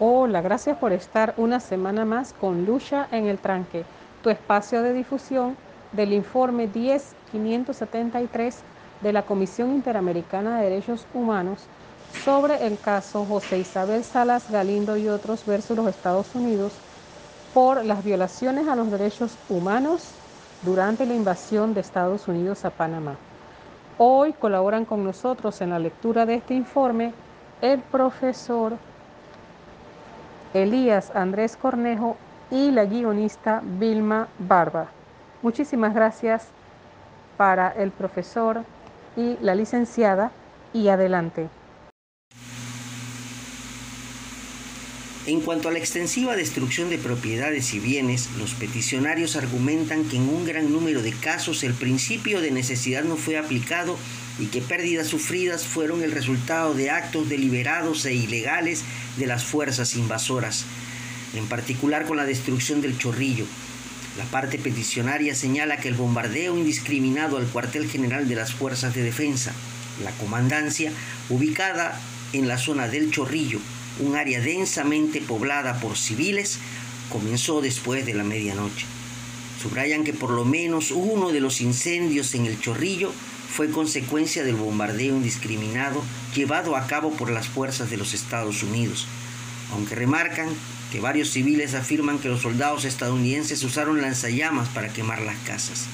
Hola, gracias por estar una semana más con Lucha en el Tranque, tu espacio de difusión del informe 10573 de la Comisión Interamericana de Derechos Humanos sobre el caso José Isabel Salas Galindo y otros versus los Estados Unidos por las violaciones a los derechos humanos durante la invasión de Estados Unidos a Panamá. Hoy colaboran con nosotros en la lectura de este informe el profesor Elías Andrés Cornejo y la guionista Vilma Barba. Muchísimas gracias para el profesor y la licenciada y adelante. En cuanto a la extensiva destrucción de propiedades y bienes, los peticionarios argumentan que en un gran número de casos el principio de necesidad no fue aplicado y que pérdidas sufridas fueron el resultado de actos deliberados e ilegales de las fuerzas invasoras, en particular con la destrucción del chorrillo. La parte peticionaria señala que el bombardeo indiscriminado al cuartel general de las fuerzas de defensa, la comandancia, ubicada en la zona del chorrillo, un área densamente poblada por civiles, comenzó después de la medianoche. Subrayan que por lo menos uno de los incendios en el chorrillo fue consecuencia del bombardeo indiscriminado llevado a cabo por las fuerzas de los Estados Unidos, aunque remarcan que varios civiles afirman que los soldados estadounidenses usaron lanzallamas para quemar las casas.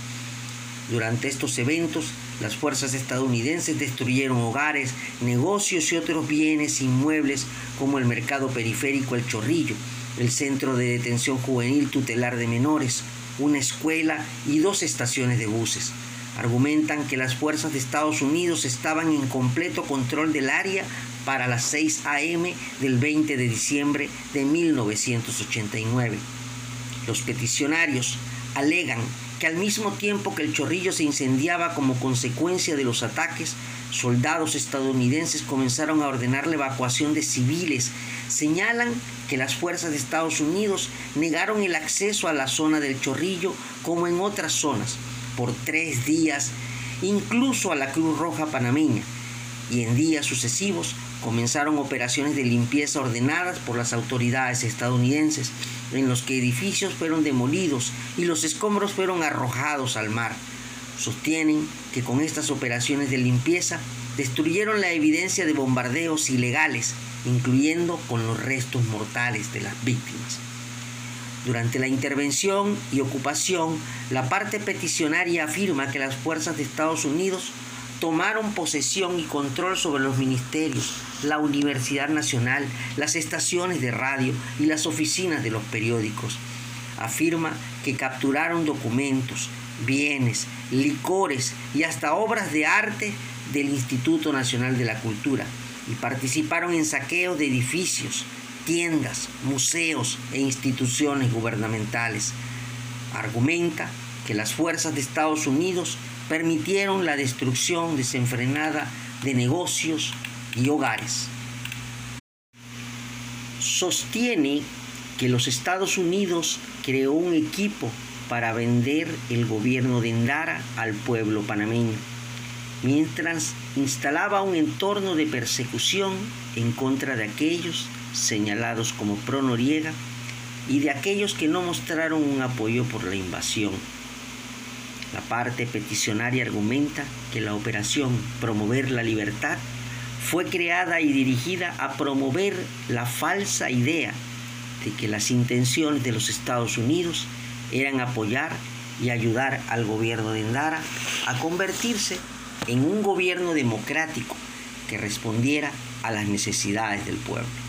Durante estos eventos, las fuerzas estadounidenses destruyeron hogares, negocios y otros bienes inmuebles como el mercado periférico El Chorrillo, el centro de detención juvenil tutelar de menores, una escuela y dos estaciones de buses argumentan que las fuerzas de Estados Unidos estaban en completo control del área para las 6 a.m. del 20 de diciembre de 1989. Los peticionarios alegan que al mismo tiempo que el chorrillo se incendiaba como consecuencia de los ataques, soldados estadounidenses comenzaron a ordenar la evacuación de civiles. Señalan que las fuerzas de Estados Unidos negaron el acceso a la zona del chorrillo como en otras zonas por tres días, incluso a la Cruz Roja panameña, y en días sucesivos comenzaron operaciones de limpieza ordenadas por las autoridades estadounidenses, en los que edificios fueron demolidos y los escombros fueron arrojados al mar. Sostienen que con estas operaciones de limpieza destruyeron la evidencia de bombardeos ilegales, incluyendo con los restos mortales de las víctimas. Durante la intervención y ocupación, la parte peticionaria afirma que las fuerzas de Estados Unidos tomaron posesión y control sobre los ministerios, la Universidad Nacional, las estaciones de radio y las oficinas de los periódicos. Afirma que capturaron documentos, bienes, licores y hasta obras de arte del Instituto Nacional de la Cultura y participaron en saqueos de edificios, tiendas, museos e instituciones gubernamentales. Argumenta que las fuerzas de Estados Unidos permitieron la destrucción desenfrenada de negocios y hogares. Sostiene que los Estados Unidos creó un equipo para vender el gobierno de Endara al pueblo panameño, mientras instalaba un entorno de persecución en contra de aquellos señalados como pro Noriega y de aquellos que no mostraron un apoyo por la invasión. La parte peticionaria argumenta que la operación Promover la Libertad fue creada y dirigida a promover la falsa idea de que las intenciones de los Estados Unidos eran apoyar y ayudar al gobierno de Endara a convertirse en un gobierno democrático que respondiera a las necesidades del pueblo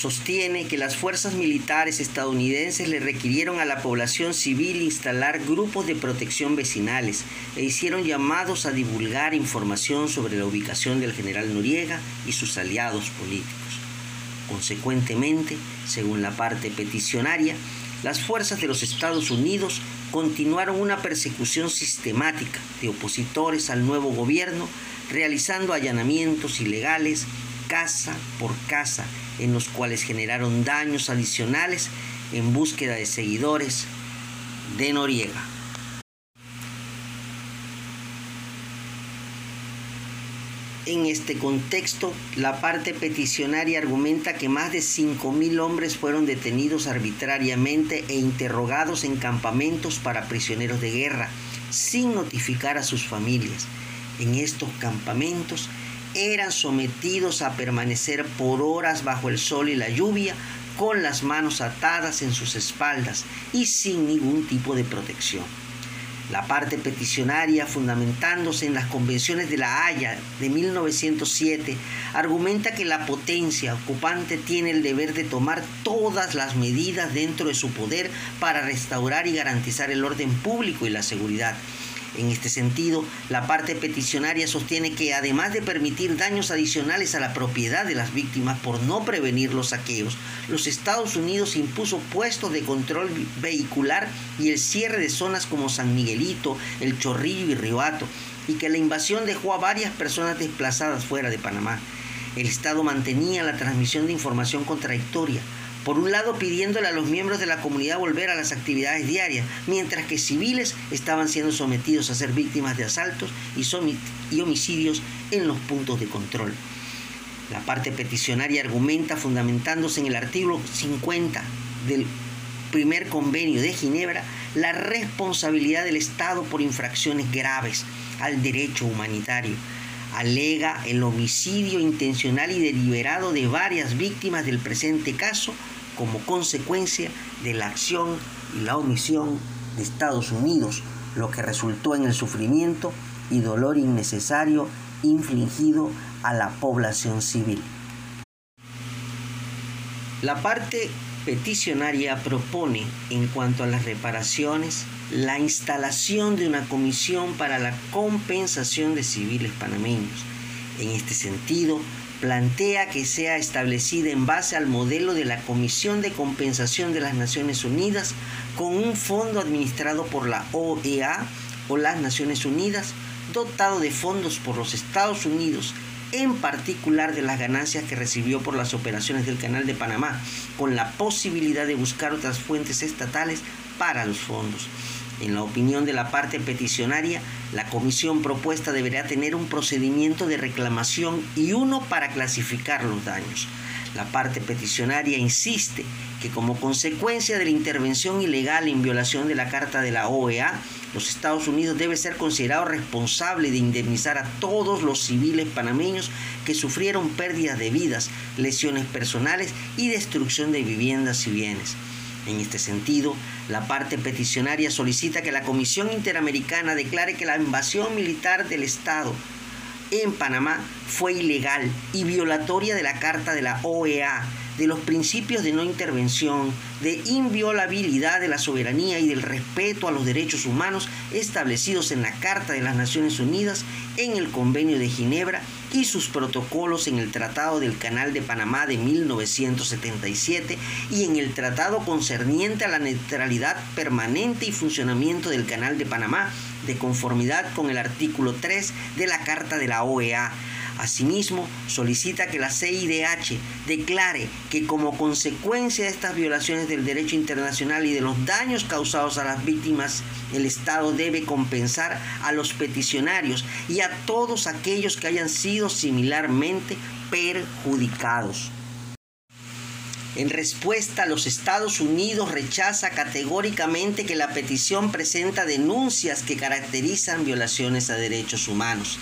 sostiene que las fuerzas militares estadounidenses le requirieron a la población civil instalar grupos de protección vecinales e hicieron llamados a divulgar información sobre la ubicación del general Noriega y sus aliados políticos. Consecuentemente, según la parte peticionaria, las fuerzas de los Estados Unidos continuaron una persecución sistemática de opositores al nuevo gobierno, realizando allanamientos ilegales casa por casa en los cuales generaron daños adicionales en búsqueda de seguidores de Noriega. En este contexto, la parte peticionaria argumenta que más de 5.000 hombres fueron detenidos arbitrariamente e interrogados en campamentos para prisioneros de guerra, sin notificar a sus familias. En estos campamentos eran sometidos a permanecer por horas bajo el sol y la lluvia, con las manos atadas en sus espaldas y sin ningún tipo de protección. La parte peticionaria, fundamentándose en las convenciones de La Haya de 1907, argumenta que la potencia ocupante tiene el deber de tomar todas las medidas dentro de su poder para restaurar y garantizar el orden público y la seguridad en este sentido, la parte peticionaria sostiene que además de permitir daños adicionales a la propiedad de las víctimas por no prevenir los saqueos, los Estados Unidos impuso puestos de control vehicular y el cierre de zonas como San Miguelito, El Chorrillo y Riohato, y que la invasión dejó a varias personas desplazadas fuera de Panamá. El Estado mantenía la transmisión de información contradictoria, por un lado pidiéndole a los miembros de la comunidad volver a las actividades diarias, mientras que civiles estaban siendo sometidos a ser víctimas de asaltos y homicidios en los puntos de control. La parte peticionaria argumenta fundamentándose en el artículo 50 del primer convenio de Ginebra la responsabilidad del Estado por infracciones graves al derecho humanitario. Alega el homicidio intencional y deliberado de varias víctimas del presente caso como consecuencia de la acción y la omisión de Estados Unidos, lo que resultó en el sufrimiento y dolor innecesario infligido a la población civil. La parte peticionaria propone, en cuanto a las reparaciones, la instalación de una comisión para la compensación de civiles panameños. En este sentido, plantea que sea establecida en base al modelo de la Comisión de Compensación de las Naciones Unidas con un fondo administrado por la OEA o las Naciones Unidas, dotado de fondos por los Estados Unidos, en particular de las ganancias que recibió por las operaciones del Canal de Panamá, con la posibilidad de buscar otras fuentes estatales para los fondos. En la opinión de la parte peticionaria, la comisión propuesta deberá tener un procedimiento de reclamación y uno para clasificar los daños. La parte peticionaria insiste que como consecuencia de la intervención ilegal en violación de la Carta de la OEA, los Estados Unidos debe ser considerado responsable de indemnizar a todos los civiles panameños que sufrieron pérdidas de vidas, lesiones personales y destrucción de viviendas y bienes. En este sentido, la parte peticionaria solicita que la Comisión Interamericana declare que la invasión militar del Estado en Panamá fue ilegal y violatoria de la Carta de la OEA, de los principios de no intervención, de inviolabilidad de la soberanía y del respeto a los derechos humanos establecidos en la Carta de las Naciones Unidas, en el Convenio de Ginebra y sus protocolos en el Tratado del Canal de Panamá de 1977 y en el Tratado concerniente a la neutralidad permanente y funcionamiento del Canal de Panamá de conformidad con el artículo 3 de la Carta de la OEA Asimismo, solicita que la CIDH declare que como consecuencia de estas violaciones del derecho internacional y de los daños causados a las víctimas, el Estado debe compensar a los peticionarios y a todos aquellos que hayan sido similarmente perjudicados. En respuesta, los Estados Unidos rechaza categóricamente que la petición presenta denuncias que caracterizan violaciones a derechos humanos.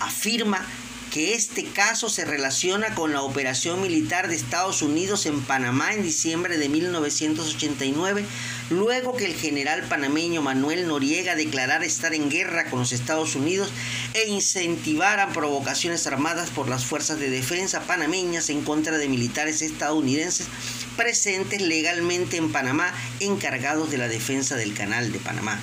Afirma que este caso se relaciona con la operación militar de Estados Unidos en Panamá en diciembre de 1989, luego que el general panameño Manuel Noriega declarara estar en guerra con los Estados Unidos e incentivaran provocaciones armadas por las fuerzas de defensa panameñas en contra de militares estadounidenses presentes legalmente en Panamá encargados de la defensa del canal de Panamá.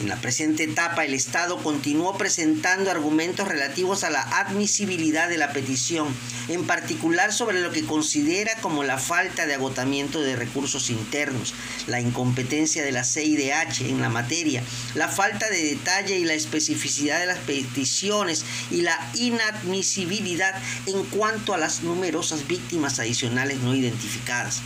En la presente etapa, el Estado continuó presentando argumentos relativos a la admisibilidad de la petición, en particular sobre lo que considera como la falta de agotamiento de recursos internos, la incompetencia de la CIDH en la materia, la falta de detalle y la especificidad de las peticiones y la inadmisibilidad en cuanto a las numerosas víctimas adicionales no identificadas.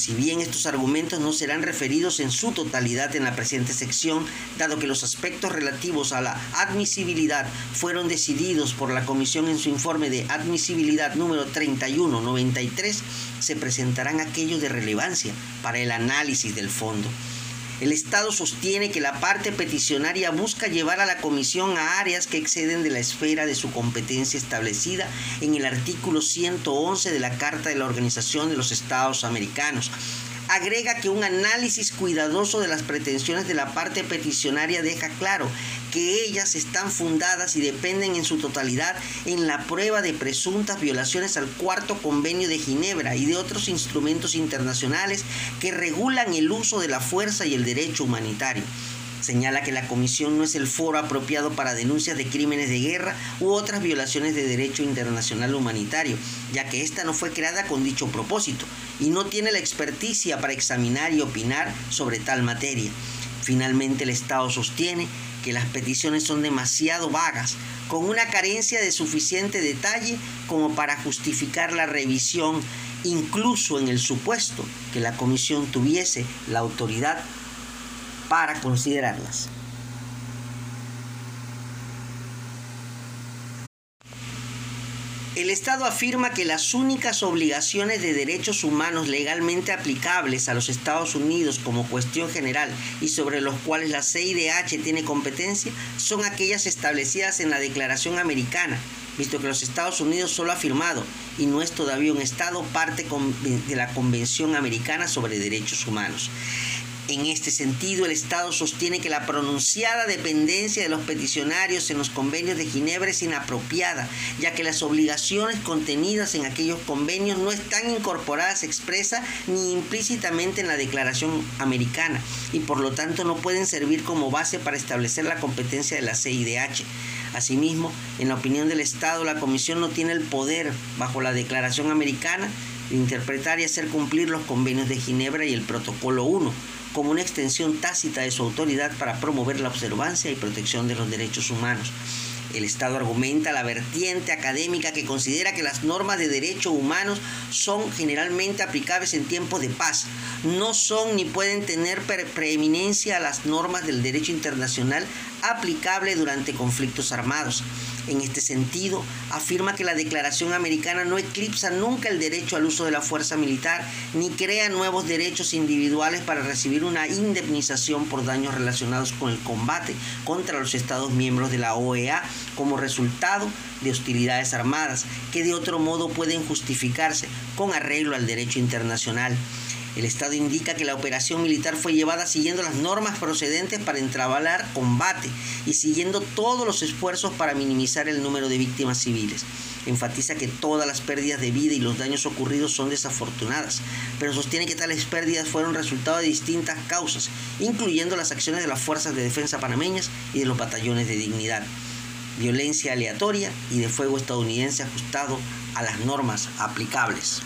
Si bien estos argumentos no serán referidos en su totalidad en la presente sección, dado que los aspectos relativos a la admisibilidad fueron decididos por la Comisión en su informe de admisibilidad número 3193, se presentarán aquellos de relevancia para el análisis del fondo. El Estado sostiene que la parte peticionaria busca llevar a la Comisión a áreas que exceden de la esfera de su competencia establecida en el artículo 111 de la Carta de la Organización de los Estados Americanos, agrega que un análisis cuidadoso de las pretensiones de la parte peticionaria deja claro que ellas están fundadas y dependen en su totalidad en la prueba de presuntas violaciones al cuarto convenio de Ginebra y de otros instrumentos internacionales que regulan el uso de la fuerza y el derecho humanitario. Señala que la comisión no es el foro apropiado para denuncias de crímenes de guerra u otras violaciones de derecho internacional humanitario, ya que ésta no fue creada con dicho propósito y no tiene la experticia para examinar y opinar sobre tal materia. Finalmente el Estado sostiene que las peticiones son demasiado vagas, con una carencia de suficiente detalle como para justificar la revisión, incluso en el supuesto que la comisión tuviese la autoridad para considerarlas. El Estado afirma que las únicas obligaciones de derechos humanos legalmente aplicables a los Estados Unidos como cuestión general y sobre los cuales la CIDH tiene competencia son aquellas establecidas en la Declaración Americana, visto que los Estados Unidos solo ha firmado y no es todavía un Estado parte de la Convención Americana sobre Derechos Humanos. En este sentido, el Estado sostiene que la pronunciada dependencia de los peticionarios en los convenios de Ginebra es inapropiada, ya que las obligaciones contenidas en aquellos convenios no están incorporadas expresa ni implícitamente en la Declaración Americana y por lo tanto no pueden servir como base para establecer la competencia de la CIDH. Asimismo, en la opinión del Estado, la Comisión no tiene el poder, bajo la Declaración Americana, de interpretar y hacer cumplir los convenios de Ginebra y el Protocolo 1 como una extensión tácita de su autoridad para promover la observancia y protección de los derechos humanos. El Estado argumenta la vertiente académica que considera que las normas de derechos humanos son generalmente aplicables en tiempos de paz. No son ni pueden tener preeminencia a las normas del derecho internacional aplicable durante conflictos armados. En este sentido, afirma que la Declaración Americana no eclipsa nunca el derecho al uso de la fuerza militar ni crea nuevos derechos individuales para recibir una indemnización por daños relacionados con el combate contra los Estados miembros de la OEA como resultado de hostilidades armadas que de otro modo pueden justificarse con arreglo al derecho internacional. El Estado indica que la operación militar fue llevada siguiendo las normas procedentes para entrabalar combate y siguiendo todos los esfuerzos para minimizar el número de víctimas civiles. Enfatiza que todas las pérdidas de vida y los daños ocurridos son desafortunadas, pero sostiene que tales pérdidas fueron resultado de distintas causas, incluyendo las acciones de las fuerzas de defensa panameñas y de los batallones de dignidad. Violencia aleatoria y de fuego estadounidense ajustado a las normas aplicables.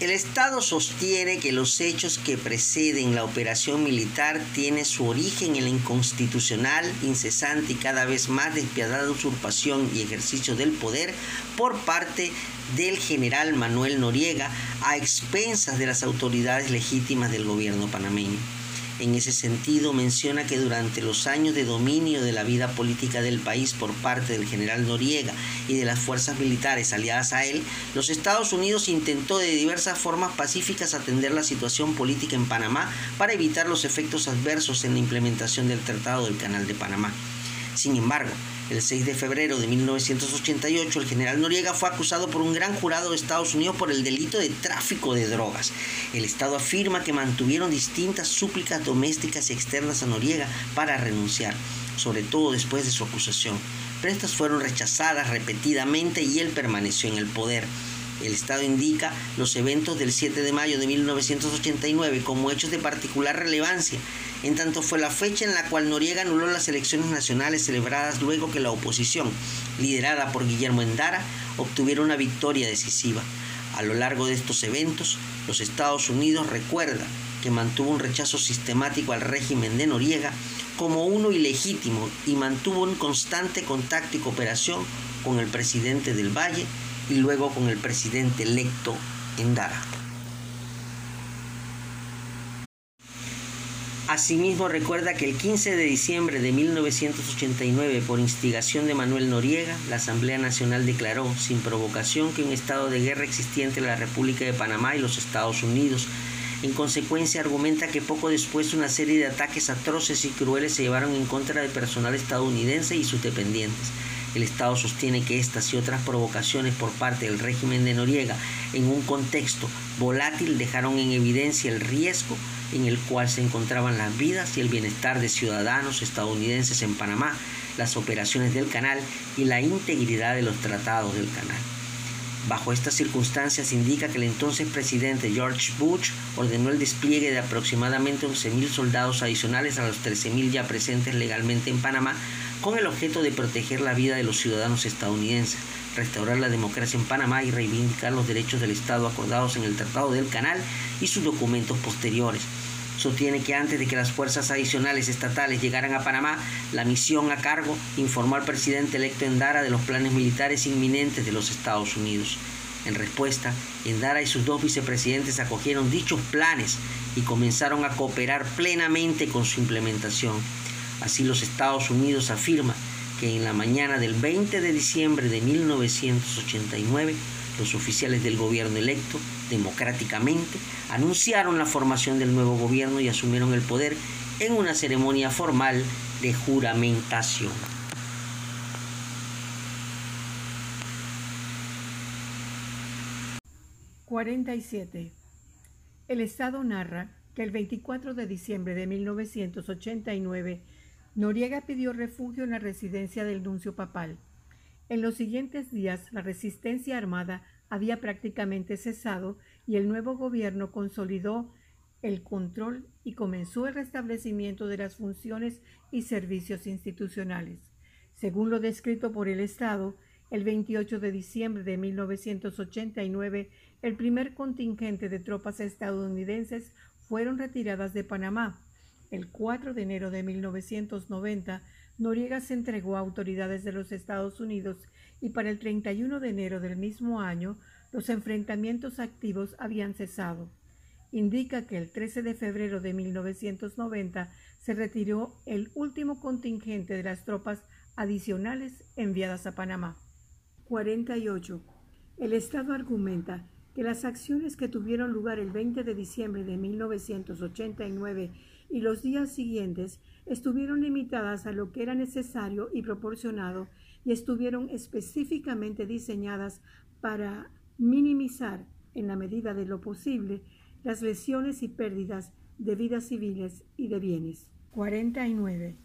El Estado sostiene que los hechos que preceden la operación militar tienen su origen en la inconstitucional, incesante y cada vez más despiadada usurpación y ejercicio del poder por parte del general Manuel Noriega a expensas de las autoridades legítimas del gobierno panameño. En ese sentido, menciona que durante los años de dominio de la vida política del país por parte del general Noriega y de las fuerzas militares aliadas a él, los Estados Unidos intentó de diversas formas pacíficas atender la situación política en Panamá para evitar los efectos adversos en la implementación del Tratado del Canal de Panamá. Sin embargo, el 6 de febrero de 1988, el general Noriega fue acusado por un gran jurado de Estados Unidos por el delito de tráfico de drogas. El Estado afirma que mantuvieron distintas súplicas domésticas y externas a Noriega para renunciar, sobre todo después de su acusación. Pero estas fueron rechazadas repetidamente y él permaneció en el poder. El Estado indica los eventos del 7 de mayo de 1989 como hechos de particular relevancia, en tanto fue la fecha en la cual Noriega anuló las elecciones nacionales celebradas luego que la oposición, liderada por Guillermo Endara, obtuviera una victoria decisiva. A lo largo de estos eventos, los Estados Unidos recuerda que mantuvo un rechazo sistemático al régimen de Noriega como uno ilegítimo y mantuvo un constante contacto y cooperación con el presidente del Valle y luego con el presidente electo Endara. Asimismo recuerda que el 15 de diciembre de 1989, por instigación de Manuel Noriega, la Asamblea Nacional declaró sin provocación que un estado de guerra existía entre la República de Panamá y los Estados Unidos. En consecuencia, argumenta que poco después una serie de ataques atroces y crueles se llevaron en contra del personal estadounidense y sus dependientes. El Estado sostiene que estas y otras provocaciones por parte del régimen de Noriega en un contexto volátil dejaron en evidencia el riesgo en el cual se encontraban las vidas y el bienestar de ciudadanos estadounidenses en Panamá, las operaciones del canal y la integridad de los tratados del canal. Bajo estas circunstancias indica que el entonces presidente George Bush ordenó el despliegue de aproximadamente 11.000 soldados adicionales a los 13.000 ya presentes legalmente en Panamá con el objeto de proteger la vida de los ciudadanos estadounidenses, restaurar la democracia en Panamá y reivindicar los derechos del Estado acordados en el Tratado del Canal y sus documentos posteriores sostiene que antes de que las fuerzas adicionales estatales llegaran a Panamá, la misión a cargo informó al presidente electo Endara de los planes militares inminentes de los Estados Unidos. En respuesta, Endara y sus dos vicepresidentes acogieron dichos planes y comenzaron a cooperar plenamente con su implementación. Así los Estados Unidos afirma que en la mañana del 20 de diciembre de 1989 los oficiales del gobierno electo, democráticamente, anunciaron la formación del nuevo gobierno y asumieron el poder en una ceremonia formal de juramentación. ...47... El Estado narra que el 24 de diciembre de 1989... ...Noriega pidió refugio en la residencia del nuncio papal... En los siguientes días, la resistencia armada había prácticamente cesado y el nuevo gobierno consolidó el control y comenzó el restablecimiento de las funciones y servicios institucionales. Según lo descrito por el Estado, el 28 de diciembre de 1989, el primer contingente de tropas estadounidenses fueron retiradas de Panamá. El 4 de enero de 1990, Noriega se entregó a autoridades de los Estados Unidos y para el 31 de enero del mismo año los enfrentamientos activos habían cesado. Indica que el 13 de febrero de 1990 se retiró el último contingente de las tropas adicionales enviadas a Panamá. 48. El Estado argumenta que las acciones que tuvieron lugar el 20 de diciembre de 1989 y los días siguientes estuvieron limitadas a lo que era necesario y proporcionado y estuvieron específicamente diseñadas para minimizar, en la medida de lo posible, las lesiones y pérdidas de vidas civiles y de bienes. 49.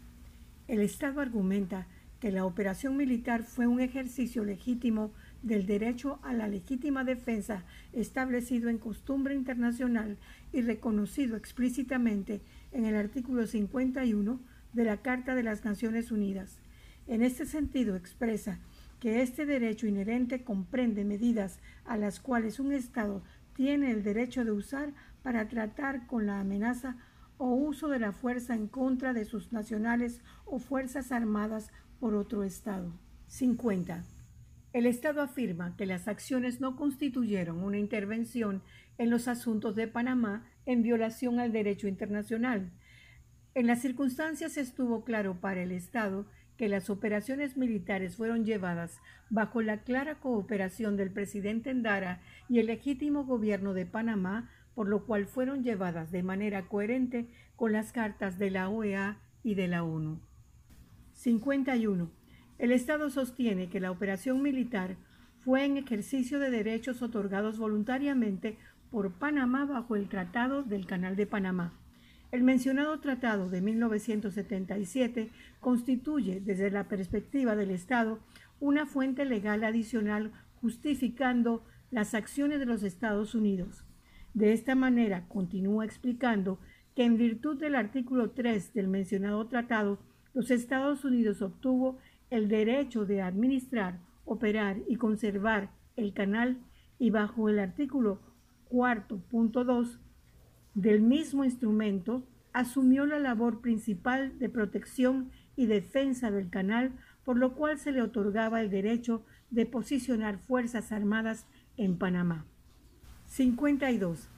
El Estado argumenta que la operación militar fue un ejercicio legítimo del derecho a la legítima defensa establecido en costumbre internacional y reconocido explícitamente en el artículo 51 de la Carta de las Naciones Unidas. En este sentido expresa que este derecho inherente comprende medidas a las cuales un Estado tiene el derecho de usar para tratar con la amenaza o uso de la fuerza en contra de sus nacionales o fuerzas armadas por otro Estado. 50. El Estado afirma que las acciones no constituyeron una intervención en los asuntos de Panamá en violación al derecho internacional. En las circunstancias estuvo claro para el Estado que las operaciones militares fueron llevadas bajo la clara cooperación del presidente Endara y el legítimo gobierno de Panamá, por lo cual fueron llevadas de manera coherente con las cartas de la OEA y de la ONU. 51. El Estado sostiene que la operación militar fue en ejercicio de derechos otorgados voluntariamente por Panamá bajo el Tratado del Canal de Panamá. El mencionado tratado de 1977 constituye, desde la perspectiva del Estado, una fuente legal adicional justificando las acciones de los Estados Unidos. De esta manera, continúa explicando que en virtud del artículo 3 del mencionado tratado, los Estados Unidos obtuvo el derecho de administrar, operar y conservar el canal y bajo el artículo cuarto punto dos del mismo instrumento asumió la labor principal de protección y defensa del canal, por lo cual se le otorgaba el derecho de posicionar Fuerzas Armadas en Panamá. 52.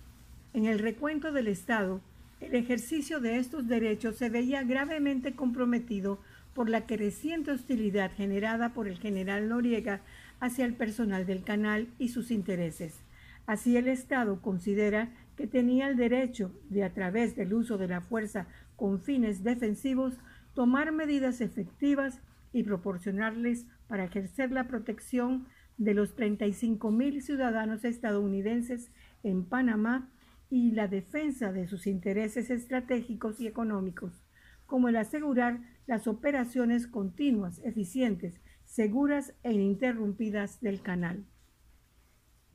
En el recuento del Estado, el ejercicio de estos derechos se veía gravemente comprometido por la creciente hostilidad generada por el general Noriega hacia el personal del canal y sus intereses. Así el Estado considera que tenía el derecho de, a través del uso de la fuerza con fines defensivos, tomar medidas efectivas y proporcionarles para ejercer la protección de los 35 mil ciudadanos estadounidenses en Panamá y la defensa de sus intereses estratégicos y económicos, como el asegurar las operaciones continuas, eficientes, seguras e ininterrumpidas del canal.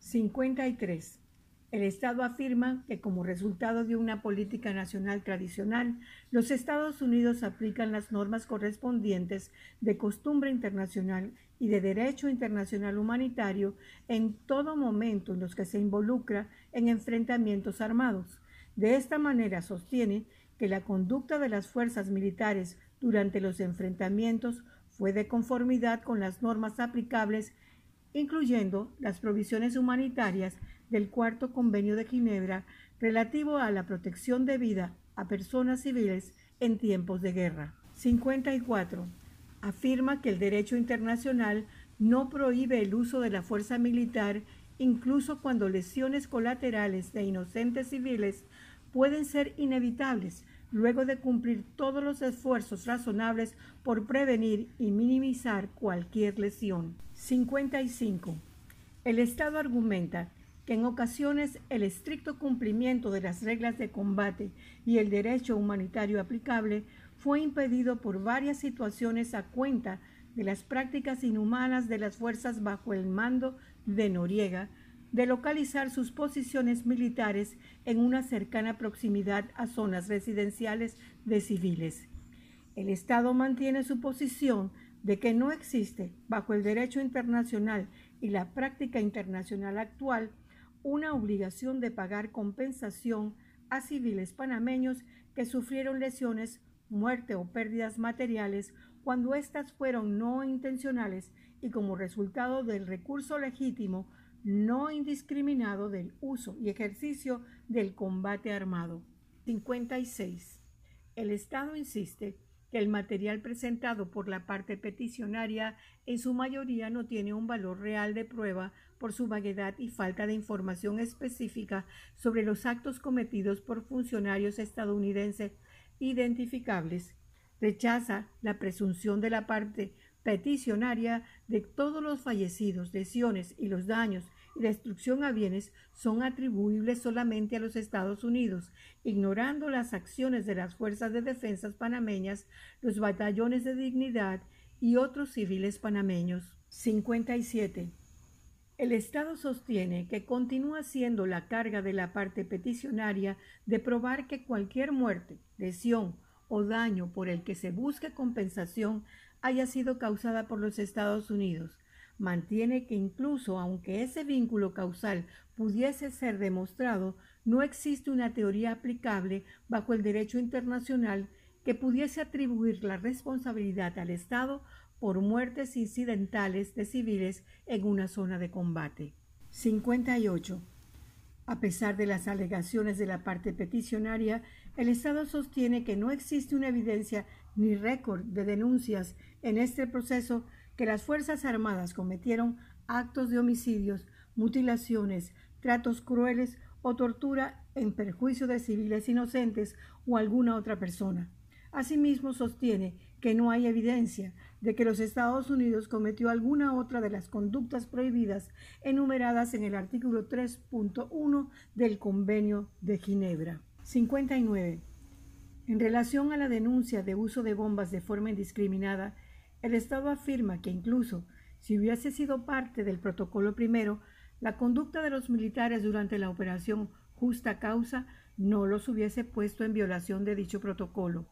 53. El Estado afirma que como resultado de una política nacional tradicional, los Estados Unidos aplican las normas correspondientes de costumbre internacional y de derecho internacional humanitario en todo momento en los que se involucra en enfrentamientos armados. De esta manera sostiene que la conducta de las fuerzas militares durante los enfrentamientos fue de conformidad con las normas aplicables, incluyendo las provisiones humanitarias del Cuarto Convenio de Ginebra relativo a la protección de vida a personas civiles en tiempos de guerra. 54. Afirma que el derecho internacional no prohíbe el uso de la fuerza militar incluso cuando lesiones colaterales de inocentes civiles pueden ser inevitables luego de cumplir todos los esfuerzos razonables por prevenir y minimizar cualquier lesión. 55. El Estado argumenta que en ocasiones el estricto cumplimiento de las reglas de combate y el derecho humanitario aplicable fue impedido por varias situaciones a cuenta de las prácticas inhumanas de las fuerzas bajo el mando de Noriega, de localizar sus posiciones militares en una cercana proximidad a zonas residenciales de civiles. El Estado mantiene su posición de que no existe, bajo el derecho internacional y la práctica internacional actual, una obligación de pagar compensación a civiles panameños que sufrieron lesiones, muerte o pérdidas materiales cuando éstas fueron no intencionales y como resultado del recurso legítimo no indiscriminado del uso y ejercicio del combate armado. 56. El Estado insiste que el material presentado por la parte peticionaria en su mayoría no tiene un valor real de prueba por su vaguedad y falta de información específica sobre los actos cometidos por funcionarios estadounidenses identificables, rechaza la presunción de la parte peticionaria de todos los fallecidos, lesiones y los daños y destrucción a bienes son atribuibles solamente a los Estados Unidos, ignorando las acciones de las fuerzas de defensa panameñas, los batallones de dignidad y otros civiles panameños. 57. El Estado sostiene que continúa siendo la carga de la parte peticionaria de probar que cualquier muerte, lesión o daño por el que se busque compensación haya sido causada por los Estados Unidos. Mantiene que incluso aunque ese vínculo causal pudiese ser demostrado, no existe una teoría aplicable bajo el derecho internacional que pudiese atribuir la responsabilidad al Estado por muertes incidentales de civiles en una zona de combate. 58. A pesar de las alegaciones de la parte peticionaria, el Estado sostiene que no existe una evidencia ni récord de denuncias en este proceso que las Fuerzas Armadas cometieron actos de homicidios, mutilaciones, tratos crueles o tortura en perjuicio de civiles inocentes o alguna otra persona. Asimismo, sostiene que no hay evidencia de que los Estados Unidos cometió alguna otra de las conductas prohibidas enumeradas en el artículo 3.1 del Convenio de Ginebra. 59. En relación a la denuncia de uso de bombas de forma indiscriminada, el Estado afirma que incluso si hubiese sido parte del protocolo primero, la conducta de los militares durante la operación Justa Causa no los hubiese puesto en violación de dicho protocolo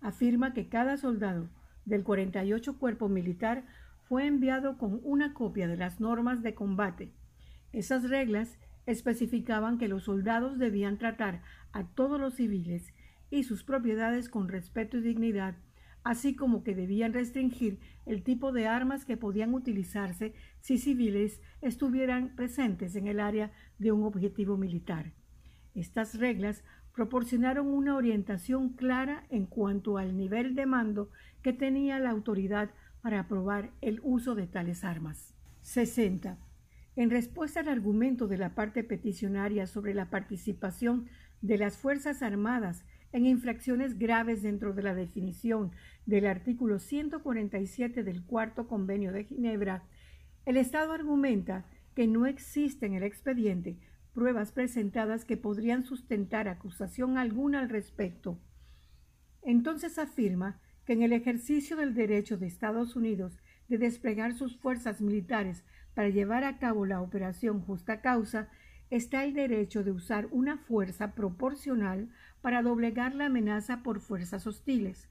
afirma que cada soldado del 48 Cuerpo Militar fue enviado con una copia de las normas de combate. Esas reglas especificaban que los soldados debían tratar a todos los civiles y sus propiedades con respeto y dignidad, así como que debían restringir el tipo de armas que podían utilizarse si civiles estuvieran presentes en el área de un objetivo militar. Estas reglas proporcionaron una orientación clara en cuanto al nivel de mando que tenía la autoridad para aprobar el uso de tales armas. 60. En respuesta al argumento de la parte peticionaria sobre la participación de las Fuerzas Armadas en infracciones graves dentro de la definición del artículo 147 del Cuarto Convenio de Ginebra, el Estado argumenta que no existe en el expediente pruebas presentadas que podrían sustentar acusación alguna al respecto. Entonces afirma que en el ejercicio del derecho de Estados Unidos de desplegar sus fuerzas militares para llevar a cabo la operación justa causa, está el derecho de usar una fuerza proporcional para doblegar la amenaza por fuerzas hostiles.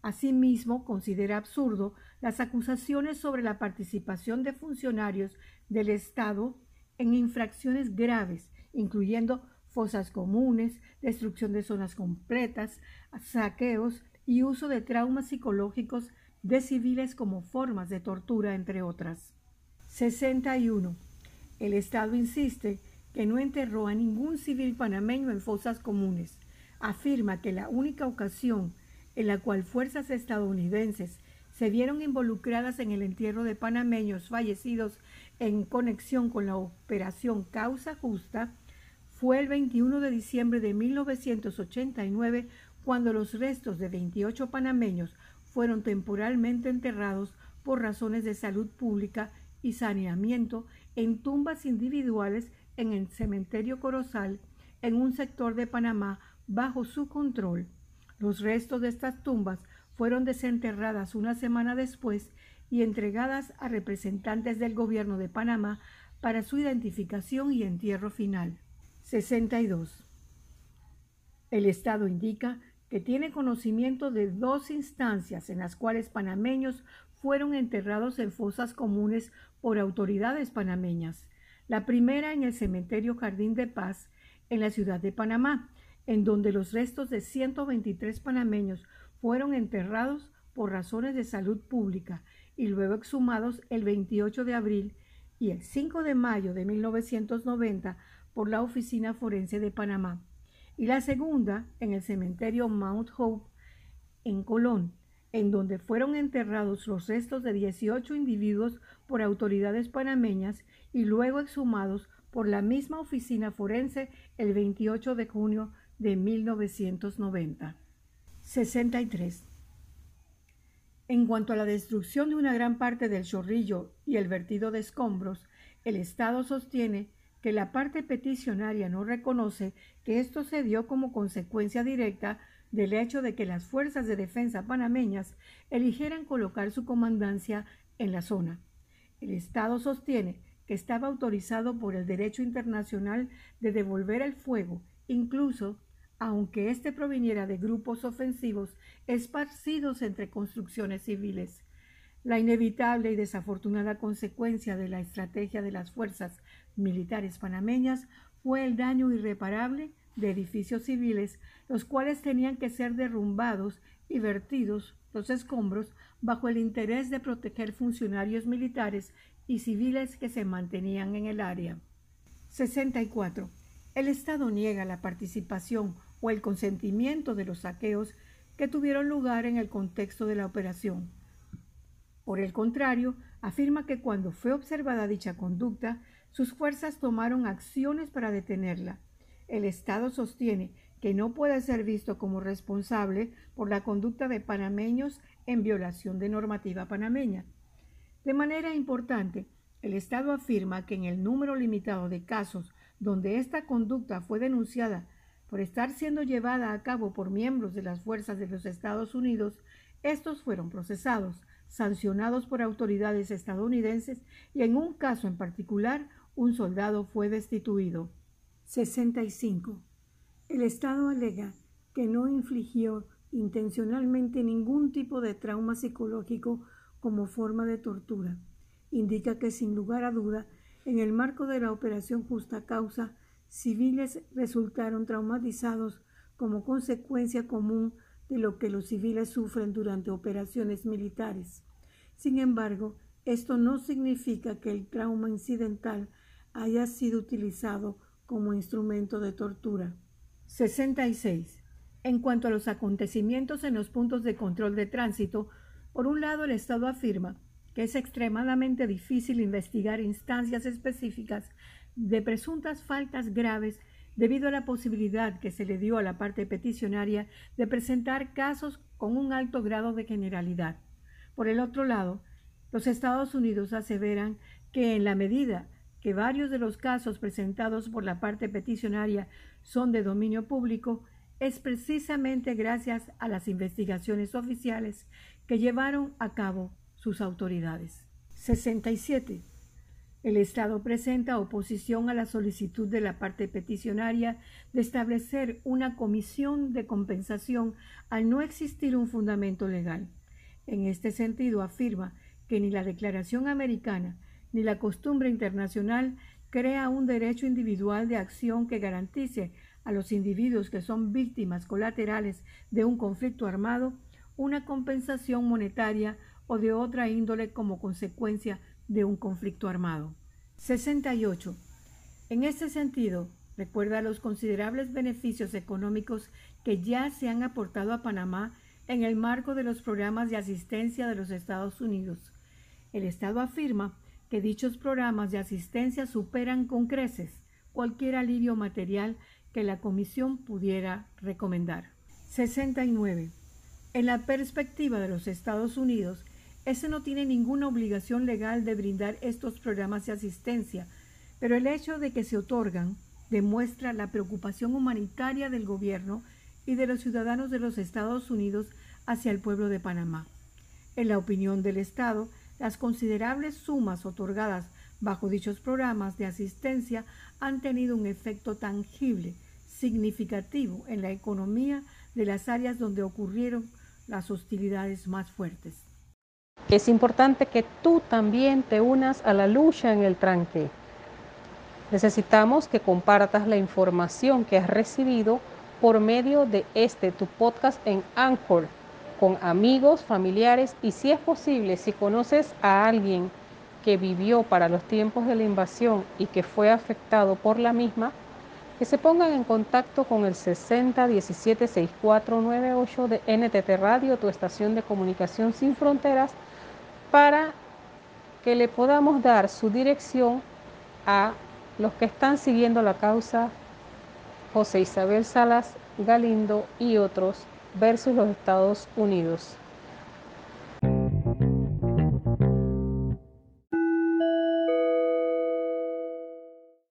Asimismo, considera absurdo las acusaciones sobre la participación de funcionarios del Estado en infracciones graves, incluyendo fosas comunes, destrucción de zonas completas, saqueos y uso de traumas psicológicos de civiles como formas de tortura, entre otras. 61. El Estado insiste que no enterró a ningún civil panameño en fosas comunes. Afirma que la única ocasión en la cual fuerzas estadounidenses se vieron involucradas en el entierro de panameños fallecidos en conexión con la operación Causa Justa fue el 21 de diciembre de 1989 cuando los restos de 28 panameños fueron temporalmente enterrados por razones de salud pública y saneamiento en tumbas individuales en el cementerio Corozal, en un sector de Panamá bajo su control. Los restos de estas tumbas fueron desenterradas una semana después y entregadas a representantes del gobierno de Panamá para su identificación y entierro final. 62. El Estado indica que tiene conocimiento de dos instancias en las cuales panameños fueron enterrados en fosas comunes por autoridades panameñas. La primera en el cementerio Jardín de Paz, en la ciudad de Panamá, en donde los restos de 123 panameños fueron enterrados por razones de salud pública y luego exhumados el 28 de abril y el 5 de mayo de 1990 por la Oficina Forense de Panamá. Y la segunda en el cementerio Mount Hope en Colón, en donde fueron enterrados los restos de 18 individuos por autoridades panameñas y luego exhumados por la misma oficina forense el 28 de junio de 1990. 63. En cuanto a la destrucción de una gran parte del chorrillo y el vertido de escombros, el Estado sostiene que la parte peticionaria no reconoce que esto se dio como consecuencia directa del hecho de que las fuerzas de defensa panameñas eligieran colocar su comandancia en la zona. El Estado sostiene que estaba autorizado por el derecho internacional de devolver el fuego, incluso aunque éste proviniera de grupos ofensivos esparcidos entre construcciones civiles. La inevitable y desafortunada consecuencia de la estrategia de las fuerzas militares panameñas fue el daño irreparable de edificios civiles, los cuales tenían que ser derrumbados y vertidos los escombros bajo el interés de proteger funcionarios militares y civiles que se mantenían en el área. 64. El Estado niega la participación o el consentimiento de los saqueos que tuvieron lugar en el contexto de la operación. Por el contrario, afirma que cuando fue observada dicha conducta, sus fuerzas tomaron acciones para detenerla. El Estado sostiene que no puede ser visto como responsable por la conducta de panameños en violación de normativa panameña. De manera importante, el Estado afirma que en el número limitado de casos donde esta conducta fue denunciada por estar siendo llevada a cabo por miembros de las fuerzas de los Estados Unidos, estos fueron procesados, sancionados por autoridades estadounidenses y en un caso en particular un soldado fue destituido. 65. El Estado alega que no infligió intencionalmente ningún tipo de trauma psicológico como forma de tortura. Indica que sin lugar a duda, en el marco de la operación justa causa, civiles resultaron traumatizados como consecuencia común de lo que los civiles sufren durante operaciones militares. Sin embargo, esto no significa que el trauma incidental haya sido utilizado como instrumento de tortura. 66. En cuanto a los acontecimientos en los puntos de control de tránsito, por un lado el Estado afirma que es extremadamente difícil investigar instancias específicas de presuntas faltas graves debido a la posibilidad que se le dio a la parte peticionaria de presentar casos con un alto grado de generalidad. Por el otro lado, los Estados Unidos aseveran que en la medida que varios de los casos presentados por la parte peticionaria son de dominio público, es precisamente gracias a las investigaciones oficiales que llevaron a cabo sus autoridades. 67. El Estado presenta oposición a la solicitud de la parte peticionaria de establecer una comisión de compensación al no existir un fundamento legal. En este sentido, afirma que ni la Declaración Americana ni la costumbre internacional crea un derecho individual de acción que garantice a los individuos que son víctimas colaterales de un conflicto armado una compensación monetaria o de otra índole como consecuencia de un conflicto armado. 68. En este sentido, recuerda los considerables beneficios económicos que ya se han aportado a Panamá en el marco de los programas de asistencia de los Estados Unidos. El Estado afirma que dichos programas de asistencia superan con creces cualquier alivio material que la Comisión pudiera recomendar. 69. En la perspectiva de los Estados Unidos, ese no tiene ninguna obligación legal de brindar estos programas de asistencia, pero el hecho de que se otorgan demuestra la preocupación humanitaria del gobierno y de los ciudadanos de los Estados Unidos hacia el pueblo de Panamá. En la opinión del Estado, las considerables sumas otorgadas bajo dichos programas de asistencia han tenido un efecto tangible, significativo en la economía de las áreas donde ocurrieron las hostilidades más fuertes. Es importante que tú también te unas a la lucha en el tranque. Necesitamos que compartas la información que has recibido por medio de este tu podcast en Anchor con amigos, familiares y si es posible, si conoces a alguien que vivió para los tiempos de la invasión y que fue afectado por la misma, que se pongan en contacto con el 60176498 de NTT Radio, tu estación de comunicación sin fronteras, para que le podamos dar su dirección a los que están siguiendo la causa José Isabel Salas Galindo y otros versus los Estados Unidos.